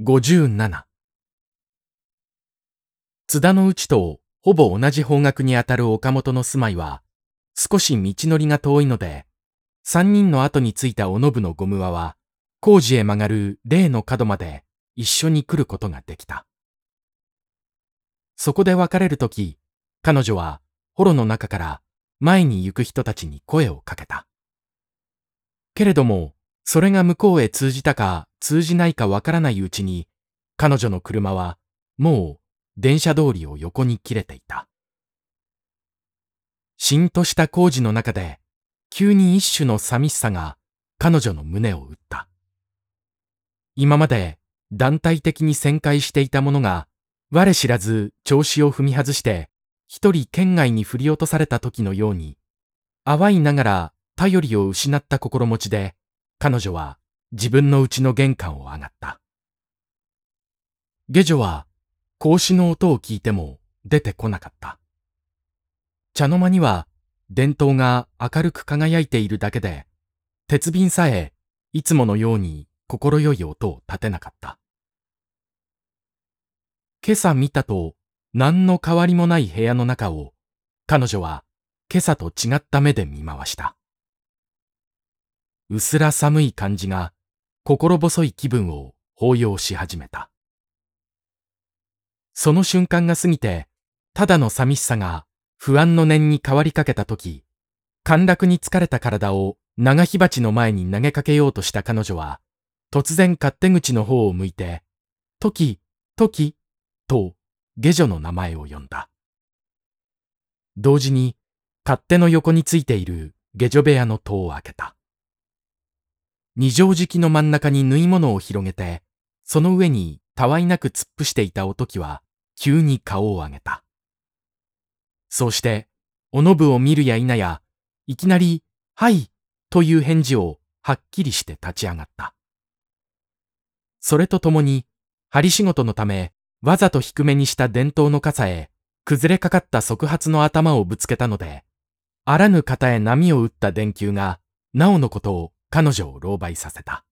57津田の内とほぼ同じ方角にあたる岡本の住まいは少し道のりが遠いので三人の後についたおのぶのゴム輪は工事へ曲がる例の角まで一緒に来ることができた。そこで別れるとき、彼女はホロの中から前に行く人たちに声をかけた。けれども、それが向こうへ通じたか通じないかわからないうちに、彼女の車はもう電車通りを横に切れていた。しんとした工事の中で、急に一種の寂しさが彼女の胸を打った。今まで団体的に旋回していたものが、我知らず調子を踏み外して、一人県外に振り落とされた時のように、淡いながら頼りを失った心持ちで、彼女は自分の家の玄関を上がった。下女は格子の音を聞いても出てこなかった。茶の間には電灯が明るく輝いているだけで、鉄瓶さえいつものように心よい音を立てなかった。今朝見たと何の変わりもない部屋の中を彼女は今朝と違った目で見回した。薄ら寒い感じが心細い気分を抱擁し始めた。その瞬間が過ぎて、ただの寂しさが不安の念に変わりかけた時、陥落に疲れた体を長火鉢の前に投げかけようとした彼女は、突然勝手口の方を向いて、トキ、トキ、と下女の名前を呼んだ。同時に、勝手の横についている下女部屋の戸を開けた。二畳敷きの真ん中に縫い物を広げて、その上にたわいなく突っ伏していたおときは、急に顔を上げた。そうして、おのぶを見るや否や、いきなり、はい、という返事をはっきりして立ち上がった。それとともに、針仕事のため、わざと低めにした伝統の傘へ、崩れかかった側発の頭をぶつけたので、あらぬ方へ波を打った電球が、なおのことを彼女を狼狽させた。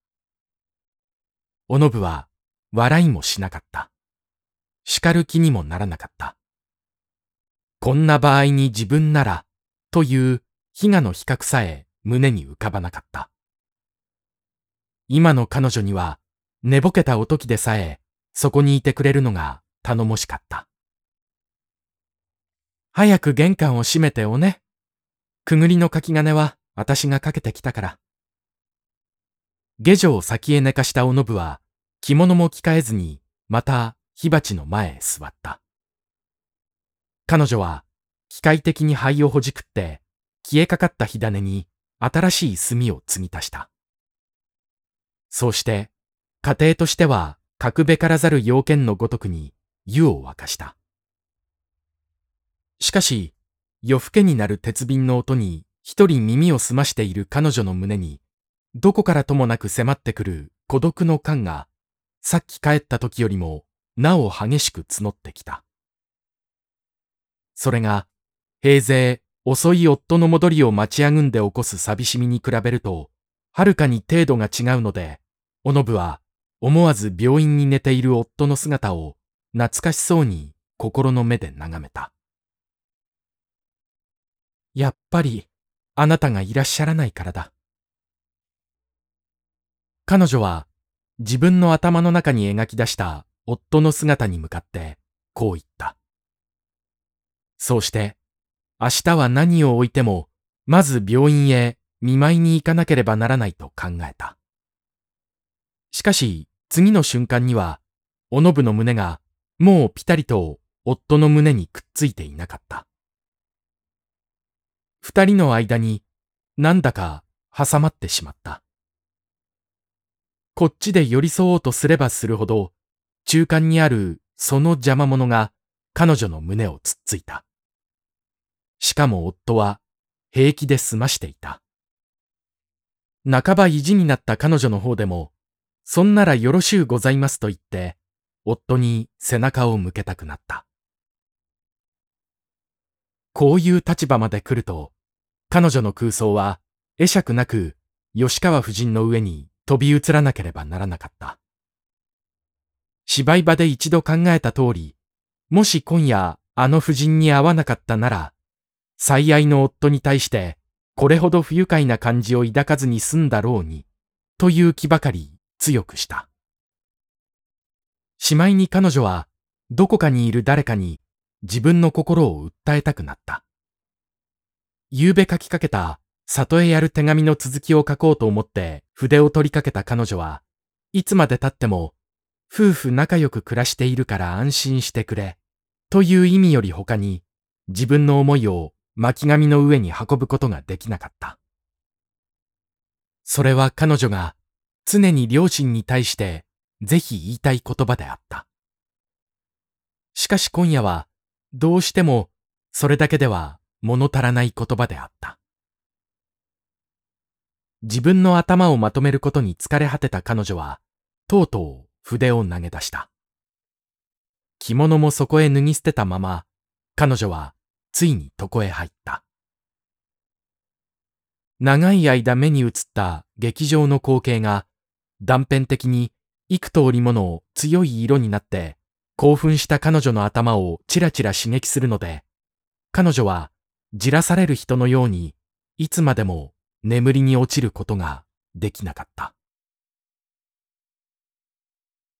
おのぶは笑いもしなかった。叱る気にもならなかった。こんな場合に自分なら、という悲願の比較さえ胸に浮かばなかった。今の彼女には寝ぼけたおときでさえそこにいてくれるのが頼もしかった。早く玄関を閉めておね。くぐりのかき金は私がかけてきたから。下女を先へ寝かしたおのぶは、着物も着替えずに、また火鉢の前へ座った。彼女は、機械的に灰をほじくって、消えかかった火種に新しい炭を継ぎ足した。そうして、家庭としては、格べからざる要件のごとくに湯を沸かした。しかし、夜更けになる鉄瓶の音に一人耳を澄ましている彼女の胸にどこからともなく迫ってくる孤独の感が、さっき帰った時よりもなお激しく募ってきた。それが、平勢、遅い夫の戻りを待ちあぐんで起こす寂しみに比べると、はるかに程度が違うので、おのぶは思わず病院に寝ている夫の姿を懐かしそうに心の目で眺めた。やっぱり、あなたがいらっしゃらないからだ。彼女は自分の頭の中に描き出した夫の姿に向かってこう言った。そうして、明日は何を置いても、まず病院へ見舞いに行かなければならないと考えた。しかし、次の瞬間には、おのぶの胸がもうぴたりと夫の胸にくっついていなかった。二人の間になんだか挟まってしまった。こっちで寄り添おうとすればするほど、中間にあるその邪魔者が彼女の胸をつっついた。しかも夫は平気で済ましていた。半ば意地になった彼女の方でも、そんならよろしゅうございますと言って、夫に背中を向けたくなった。こういう立場まで来ると、彼女の空想は会釈なく吉川夫人の上に飛び移らなければならなかった。芝居場で一度考えた通り、もし今夜あの夫人に会わなかったなら、最愛の夫に対してこれほど不愉快な感じを抱かずに済んだろうに、という気ばかり強くした。しまいに彼女はどこかにいる誰かに自分の心を訴えたくなった。夕べ書きかけた里へやる手紙の続きを書こうと思って筆を取りかけた彼女はいつまで経っても夫婦仲良く暮らしているから安心してくれという意味より他に自分の思いを巻紙の上に運ぶことができなかった。それは彼女が常に両親に対してぜひ言いたい言葉であった。しかし今夜はどうしてもそれだけでは物足らない言葉であった。自分の頭をまとめることに疲れ果てた彼女は、とうとう筆を投げ出した。着物もそこへ脱ぎ捨てたまま、彼女はついに床へ入った。長い間目に映った劇場の光景が断片的に幾通りもの強い色になって興奮した彼女の頭をちらちら刺激するので、彼女はじらされる人のようにいつまでも眠りに落ちることができなかった。